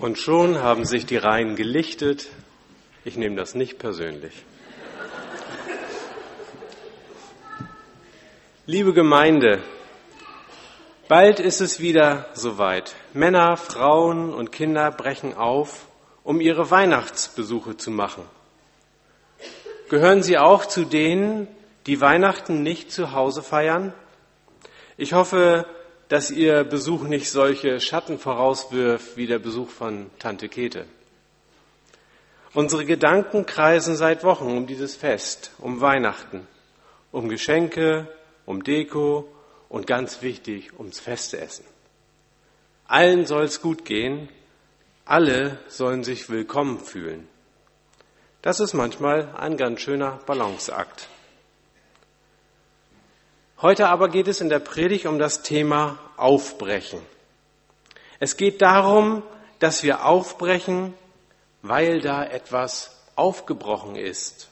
Und schon haben sich die Reihen gelichtet. Ich nehme das nicht persönlich. Liebe Gemeinde, bald ist es wieder soweit. Männer, Frauen und Kinder brechen auf, um ihre Weihnachtsbesuche zu machen. Gehören Sie auch zu denen, die Weihnachten nicht zu Hause feiern? Ich hoffe, dass Ihr Besuch nicht solche Schatten vorauswirft wie der Besuch von Tante Kete. Unsere Gedanken kreisen seit Wochen um dieses Fest, um Weihnachten, um Geschenke, um Deko und ganz wichtig, ums Festessen. Allen soll es gut gehen, alle sollen sich willkommen fühlen. Das ist manchmal ein ganz schöner Balanceakt. Heute aber geht es in der Predigt um das Thema Aufbrechen. Es geht darum, dass wir aufbrechen, weil da etwas aufgebrochen ist.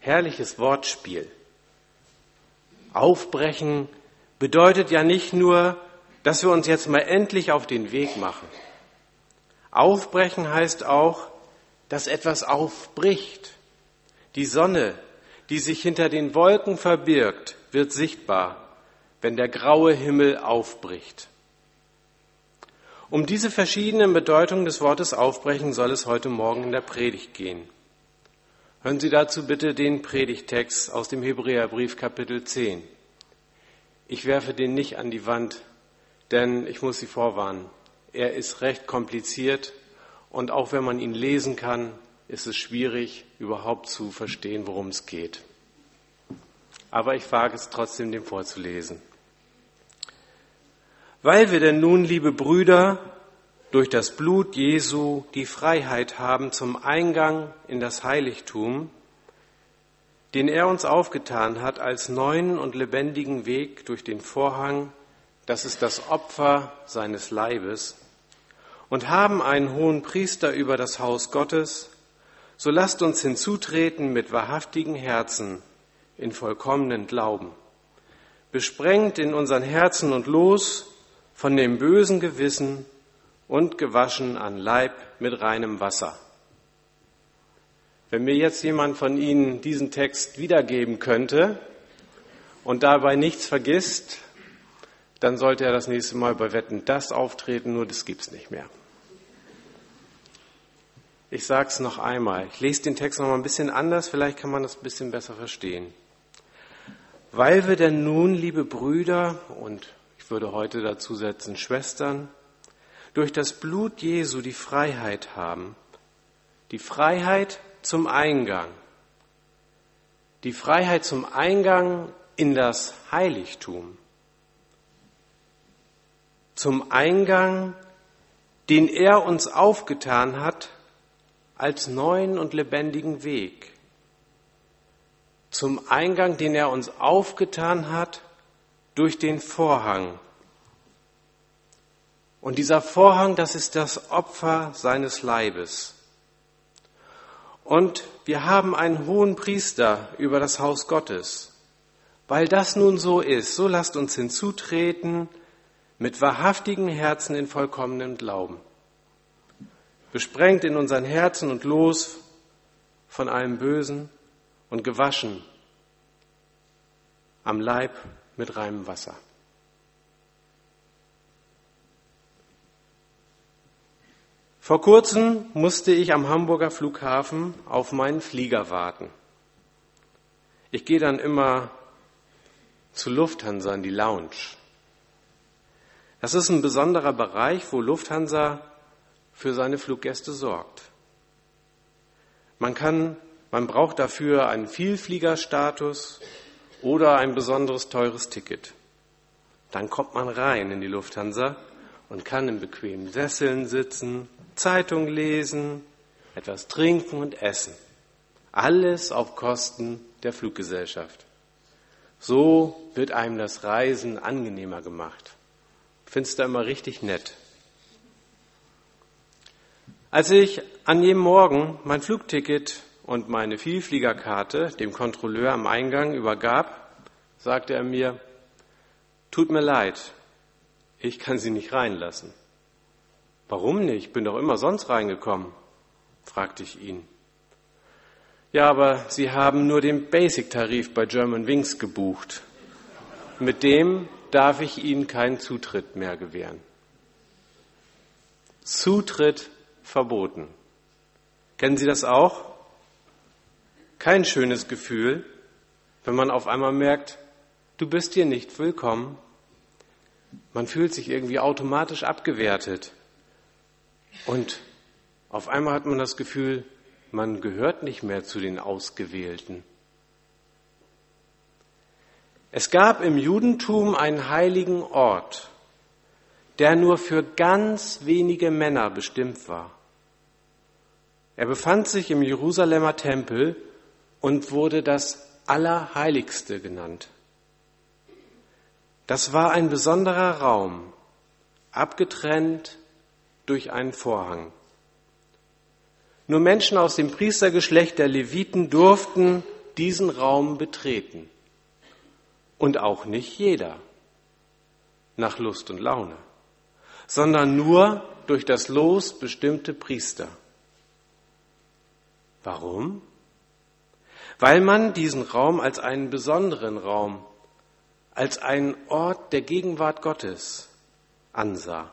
Herrliches Wortspiel. Aufbrechen bedeutet ja nicht nur, dass wir uns jetzt mal endlich auf den Weg machen. Aufbrechen heißt auch, dass etwas aufbricht. Die Sonne, die sich hinter den Wolken verbirgt, wird sichtbar, wenn der graue Himmel aufbricht. Um diese verschiedenen Bedeutungen des Wortes aufbrechen soll es heute Morgen in der Predigt gehen. Hören Sie dazu bitte den Predigtext aus dem Hebräerbrief Kapitel 10. Ich werfe den nicht an die Wand, denn ich muss Sie vorwarnen. Er ist recht kompliziert und auch wenn man ihn lesen kann, ist es schwierig, überhaupt zu verstehen, worum es geht. Aber ich wage es trotzdem, dem vorzulesen. Weil wir denn nun, liebe Brüder, durch das Blut Jesu die Freiheit haben zum Eingang in das Heiligtum, den er uns aufgetan hat als neuen und lebendigen Weg durch den Vorhang, das ist das Opfer seines Leibes, und haben einen hohen Priester über das Haus Gottes, so lasst uns hinzutreten mit wahrhaftigen Herzen in vollkommenen Glauben, besprengt in unseren Herzen und los von dem bösen Gewissen und gewaschen an Leib mit reinem Wasser. Wenn mir jetzt jemand von Ihnen diesen Text wiedergeben könnte und dabei nichts vergisst, dann sollte er das nächste Mal bei Wetten das auftreten, nur das gibt's nicht mehr. Ich sage es noch einmal. Ich lese den Text noch mal ein bisschen anders, vielleicht kann man das ein bisschen besser verstehen. Weil wir denn nun, liebe Brüder, und ich würde heute dazu setzen Schwestern, durch das Blut Jesu die Freiheit haben, die Freiheit zum Eingang, die Freiheit zum Eingang in das Heiligtum, zum Eingang, den er uns aufgetan hat als neuen und lebendigen Weg zum Eingang, den er uns aufgetan hat durch den Vorhang. Und dieser Vorhang, das ist das Opfer seines Leibes. Und wir haben einen hohen Priester über das Haus Gottes. Weil das nun so ist, so lasst uns hinzutreten mit wahrhaftigen Herzen in vollkommenem Glauben besprengt in unseren Herzen und los von allem Bösen und gewaschen am Leib mit reinem Wasser. Vor kurzem musste ich am Hamburger Flughafen auf meinen Flieger warten. Ich gehe dann immer zu Lufthansa in die Lounge. Das ist ein besonderer Bereich, wo Lufthansa für seine Fluggäste sorgt. Man kann, man braucht dafür einen Vielfliegerstatus oder ein besonderes teures Ticket. Dann kommt man rein in die Lufthansa und kann in bequemen Sesseln sitzen, Zeitung lesen, etwas trinken und essen. Alles auf Kosten der Fluggesellschaft. So wird einem das Reisen angenehmer gemacht. Findest du immer richtig nett. Als ich an jedem Morgen mein Flugticket und meine Vielfliegerkarte dem Kontrolleur am Eingang übergab, sagte er mir, tut mir leid, ich kann Sie nicht reinlassen. Warum nicht? Bin doch immer sonst reingekommen, fragte ich ihn. Ja, aber Sie haben nur den Basic-Tarif bei German Wings gebucht. Mit dem darf ich Ihnen keinen Zutritt mehr gewähren. Zutritt verboten. Kennen Sie das auch? Kein schönes Gefühl, wenn man auf einmal merkt, du bist hier nicht willkommen. Man fühlt sich irgendwie automatisch abgewertet. Und auf einmal hat man das Gefühl, man gehört nicht mehr zu den Ausgewählten. Es gab im Judentum einen heiligen Ort, der nur für ganz wenige Männer bestimmt war. Er befand sich im Jerusalemer Tempel und wurde das Allerheiligste genannt. Das war ein besonderer Raum, abgetrennt durch einen Vorhang. Nur Menschen aus dem Priestergeschlecht der Leviten durften diesen Raum betreten. Und auch nicht jeder nach Lust und Laune, sondern nur durch das Los bestimmte Priester. Warum? Weil man diesen Raum als einen besonderen Raum, als einen Ort der Gegenwart Gottes ansah.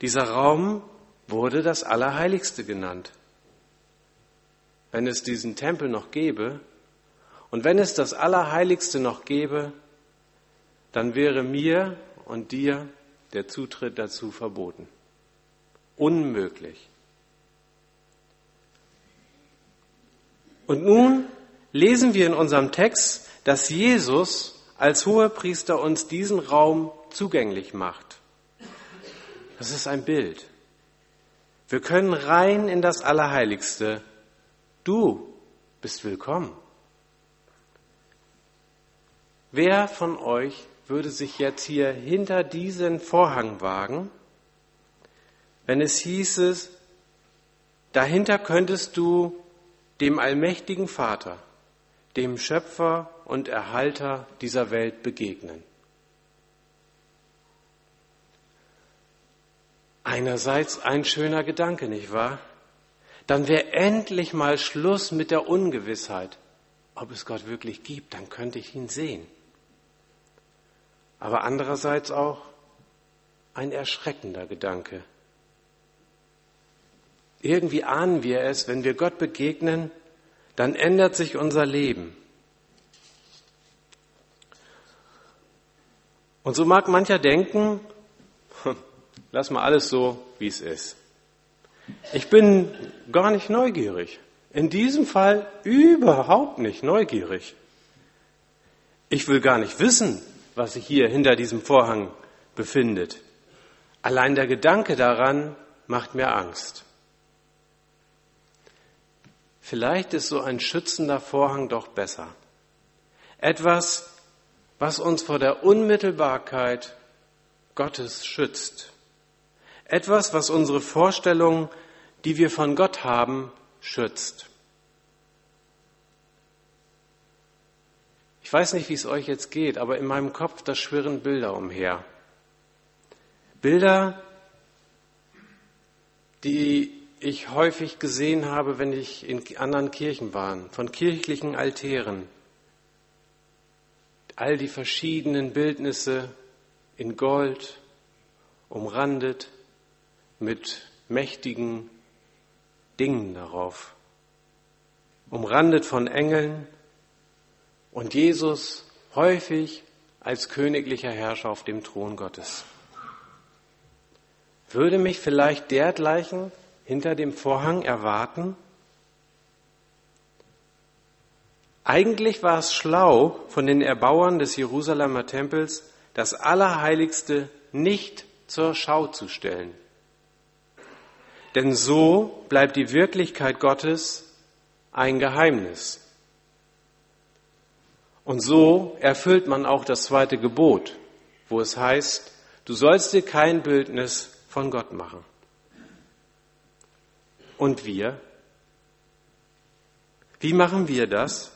Dieser Raum wurde das Allerheiligste genannt wenn es diesen Tempel noch gäbe und wenn es das Allerheiligste noch gäbe, dann wäre mir und dir der Zutritt dazu verboten. Unmöglich. Und nun lesen wir in unserem Text, dass Jesus als Hohepriester uns diesen Raum zugänglich macht. Das ist ein Bild. Wir können rein in das Allerheiligste Du bist willkommen. Wer von euch würde sich jetzt hier hinter diesen Vorhang wagen, wenn es hieße, dahinter könntest du dem allmächtigen Vater, dem Schöpfer und Erhalter dieser Welt begegnen? Einerseits ein schöner Gedanke, nicht wahr? dann wäre endlich mal Schluss mit der Ungewissheit. Ob es Gott wirklich gibt, dann könnte ich ihn sehen. Aber andererseits auch ein erschreckender Gedanke. Irgendwie ahnen wir es, wenn wir Gott begegnen, dann ändert sich unser Leben. Und so mag mancher denken, lass mal alles so, wie es ist. Ich bin gar nicht neugierig. In diesem Fall überhaupt nicht neugierig. Ich will gar nicht wissen, was sich hier hinter diesem Vorhang befindet. Allein der Gedanke daran macht mir Angst. Vielleicht ist so ein schützender Vorhang doch besser. Etwas, was uns vor der Unmittelbarkeit Gottes schützt. Etwas, was unsere Vorstellungen, die wir von Gott haben, schützt. Ich weiß nicht, wie es euch jetzt geht, aber in meinem Kopf, da schwirren Bilder umher. Bilder, die ich häufig gesehen habe, wenn ich in anderen Kirchen war, von kirchlichen Altären. All die verschiedenen Bildnisse in Gold, umrandet mit mächtigen Dingen darauf, umrandet von Engeln und Jesus häufig als königlicher Herrscher auf dem Thron Gottes. Würde mich vielleicht dergleichen hinter dem Vorhang erwarten? Eigentlich war es schlau von den Erbauern des Jerusalemer Tempels, das Allerheiligste nicht zur Schau zu stellen. Denn so bleibt die Wirklichkeit Gottes ein Geheimnis. Und so erfüllt man auch das zweite Gebot, wo es heißt, du sollst dir kein Bildnis von Gott machen. Und wir? Wie machen wir das?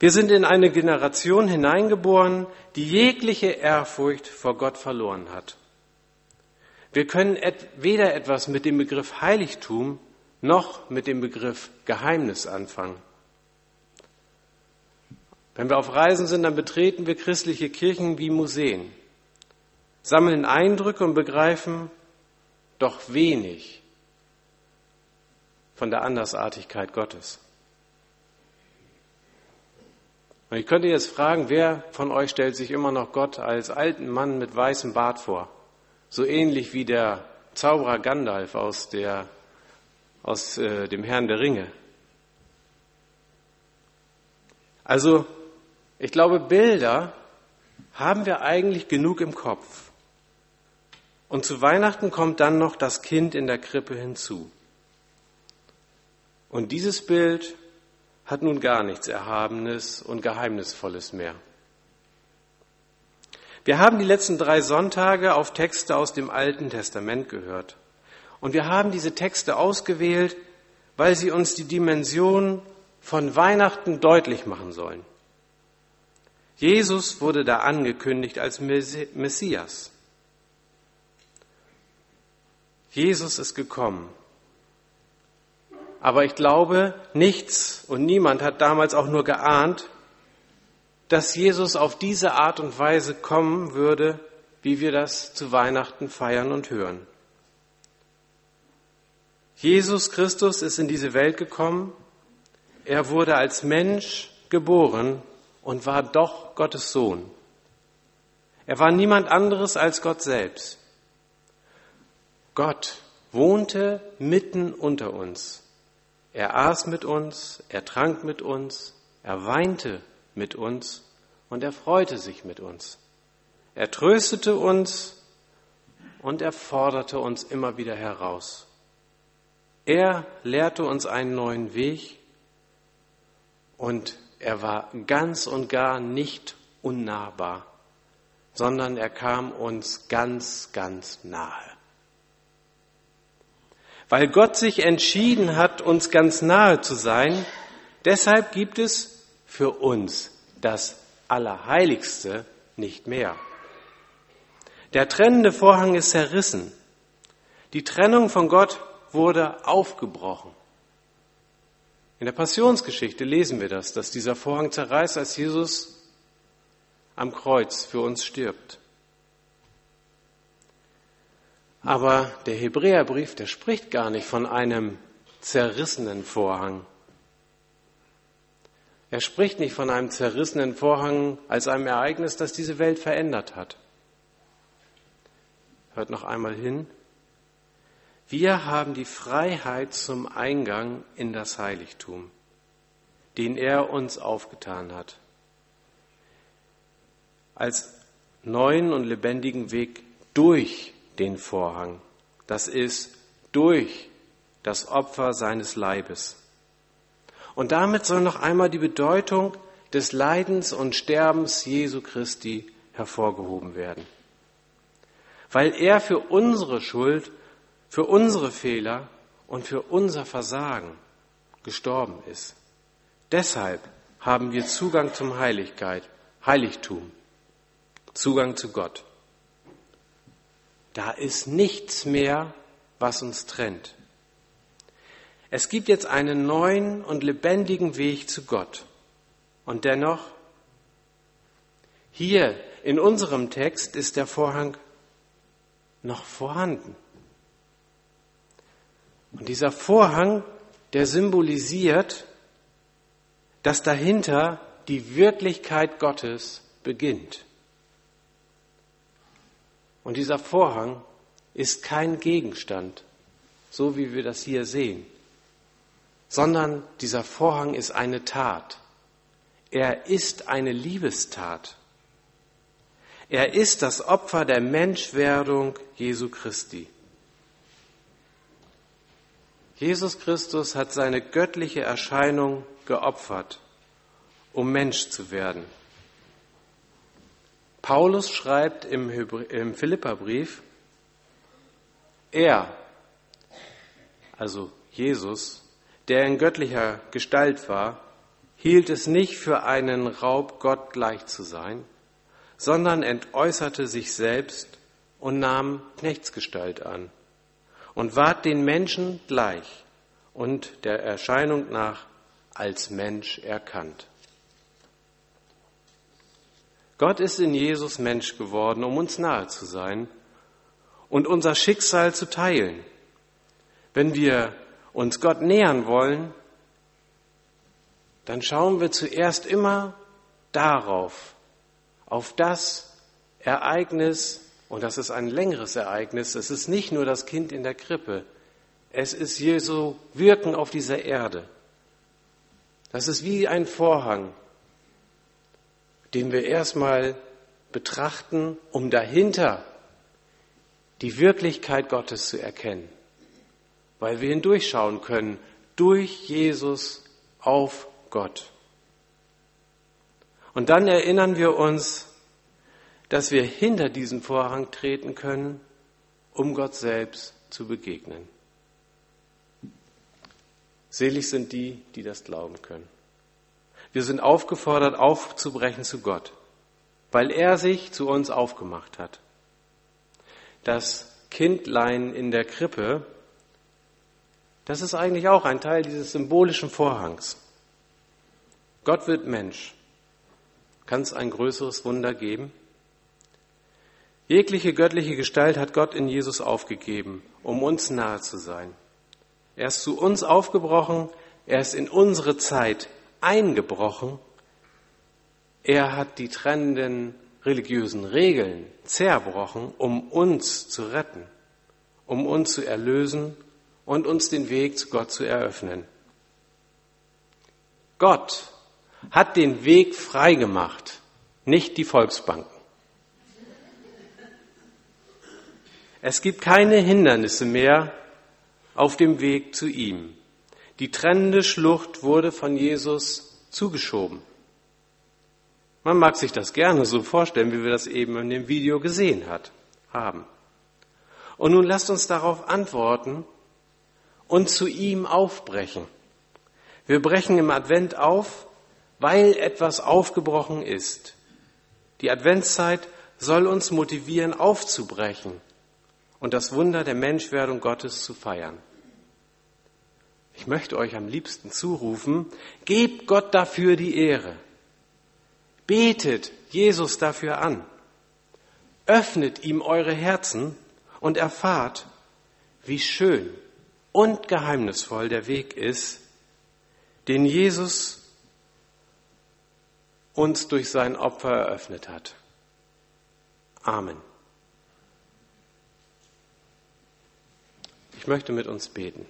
Wir sind in eine Generation hineingeboren, die jegliche Ehrfurcht vor Gott verloren hat. Wir können et weder etwas mit dem Begriff Heiligtum noch mit dem Begriff Geheimnis anfangen. Wenn wir auf Reisen sind, dann betreten wir christliche Kirchen wie Museen, sammeln Eindrücke und begreifen doch wenig von der Andersartigkeit Gottes. Und ich könnte jetzt fragen, wer von euch stellt sich immer noch Gott als alten Mann mit weißem Bart vor? So ähnlich wie der Zauberer Gandalf aus, der, aus äh, dem Herrn der Ringe. Also ich glaube, Bilder haben wir eigentlich genug im Kopf. Und zu Weihnachten kommt dann noch das Kind in der Krippe hinzu. Und dieses Bild hat nun gar nichts Erhabenes und Geheimnisvolles mehr. Wir haben die letzten drei Sonntage auf Texte aus dem Alten Testament gehört. Und wir haben diese Texte ausgewählt, weil sie uns die Dimension von Weihnachten deutlich machen sollen. Jesus wurde da angekündigt als Messias. Jesus ist gekommen. Aber ich glaube, nichts und niemand hat damals auch nur geahnt, dass Jesus auf diese Art und Weise kommen würde, wie wir das zu Weihnachten feiern und hören. Jesus Christus ist in diese Welt gekommen. Er wurde als Mensch geboren und war doch Gottes Sohn. Er war niemand anderes als Gott selbst. Gott wohnte mitten unter uns. Er aß mit uns, er trank mit uns, er weinte mit uns und er freute sich mit uns. Er tröstete uns und er forderte uns immer wieder heraus. Er lehrte uns einen neuen Weg und er war ganz und gar nicht unnahbar, sondern er kam uns ganz, ganz nahe. Weil Gott sich entschieden hat, uns ganz nahe zu sein, deshalb gibt es für uns das Allerheiligste nicht mehr. Der trennende Vorhang ist zerrissen. Die Trennung von Gott wurde aufgebrochen. In der Passionsgeschichte lesen wir das, dass dieser Vorhang zerreißt, als Jesus am Kreuz für uns stirbt. Aber der Hebräerbrief, der spricht gar nicht von einem zerrissenen Vorhang. Er spricht nicht von einem zerrissenen Vorhang als einem Ereignis, das diese Welt verändert hat. Hört noch einmal hin. Wir haben die Freiheit zum Eingang in das Heiligtum, den er uns aufgetan hat, als neuen und lebendigen Weg durch den Vorhang, das ist durch das Opfer seines Leibes. Und damit soll noch einmal die Bedeutung des Leidens und Sterbens Jesu Christi hervorgehoben werden. Weil er für unsere Schuld für unsere Fehler und für unser Versagen gestorben ist. Deshalb haben wir Zugang zum Heiligkeit, Heiligtum, Zugang zu Gott. Da ist nichts mehr, was uns trennt. Es gibt jetzt einen neuen und lebendigen Weg zu Gott. Und dennoch, hier in unserem Text ist der Vorhang noch vorhanden. Und dieser Vorhang, der symbolisiert, dass dahinter die Wirklichkeit Gottes beginnt. Und dieser Vorhang ist kein Gegenstand, so wie wir das hier sehen, sondern dieser Vorhang ist eine Tat. Er ist eine Liebestat. Er ist das Opfer der Menschwerdung Jesu Christi. Jesus Christus hat seine göttliche Erscheinung geopfert, um Mensch zu werden. Paulus schreibt im, im Philipperbrief, er, also Jesus, der in göttlicher Gestalt war, hielt es nicht für einen Raub, Gott gleich zu sein, sondern entäußerte sich selbst und nahm Knechtsgestalt an und ward den Menschen gleich und der Erscheinung nach als Mensch erkannt. Gott ist in Jesus Mensch geworden, um uns nahe zu sein und unser Schicksal zu teilen. Wenn wir uns Gott nähern wollen, dann schauen wir zuerst immer darauf, auf das Ereignis, und das ist ein längeres Ereignis, es ist nicht nur das Kind in der Krippe, es ist Jesu Wirken auf dieser Erde. Das ist wie ein Vorhang, den wir erstmal betrachten, um dahinter die Wirklichkeit Gottes zu erkennen, weil wir hindurchschauen können durch Jesus auf Gott. Und dann erinnern wir uns, dass wir hinter diesen Vorhang treten können, um Gott selbst zu begegnen. Selig sind die, die das glauben können. Wir sind aufgefordert, aufzubrechen zu Gott, weil er sich zu uns aufgemacht hat. Das Kindlein in der Krippe, das ist eigentlich auch ein Teil dieses symbolischen Vorhangs. Gott wird Mensch. Kann es ein größeres Wunder geben? Jegliche göttliche Gestalt hat Gott in Jesus aufgegeben, um uns nahe zu sein. Er ist zu uns aufgebrochen, er ist in unsere Zeit eingebrochen, er hat die trennenden religiösen Regeln zerbrochen, um uns zu retten, um uns zu erlösen und uns den Weg zu Gott zu eröffnen. Gott hat den Weg freigemacht, nicht die Volksbanken. Es gibt keine Hindernisse mehr auf dem Weg zu ihm. Die trennende Schlucht wurde von Jesus zugeschoben. Man mag sich das gerne so vorstellen, wie wir das eben in dem Video gesehen hat, haben. Und nun lasst uns darauf antworten und zu ihm aufbrechen. Wir brechen im Advent auf, weil etwas aufgebrochen ist. Die Adventszeit soll uns motivieren, aufzubrechen und das Wunder der Menschwerdung Gottes zu feiern. Ich möchte euch am liebsten zurufen, gebt Gott dafür die Ehre. Betet Jesus dafür an. Öffnet ihm eure Herzen und erfahrt, wie schön und geheimnisvoll der Weg ist, den Jesus uns durch sein Opfer eröffnet hat. Amen. Ich möchte mit uns beten.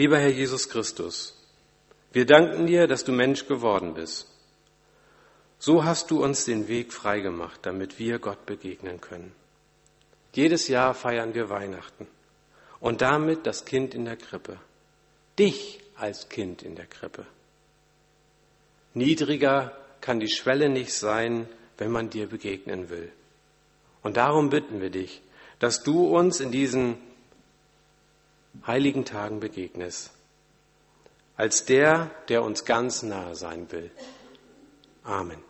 Lieber Herr Jesus Christus, wir danken dir, dass du Mensch geworden bist. So hast du uns den Weg freigemacht, damit wir Gott begegnen können. Jedes Jahr feiern wir Weihnachten und damit das Kind in der Krippe. Dich als Kind in der Krippe. Niedriger kann die Schwelle nicht sein, wenn man dir begegnen will. Und darum bitten wir dich, dass du uns in diesen heiligen Tagen begegnest, als der, der uns ganz nahe sein will. Amen.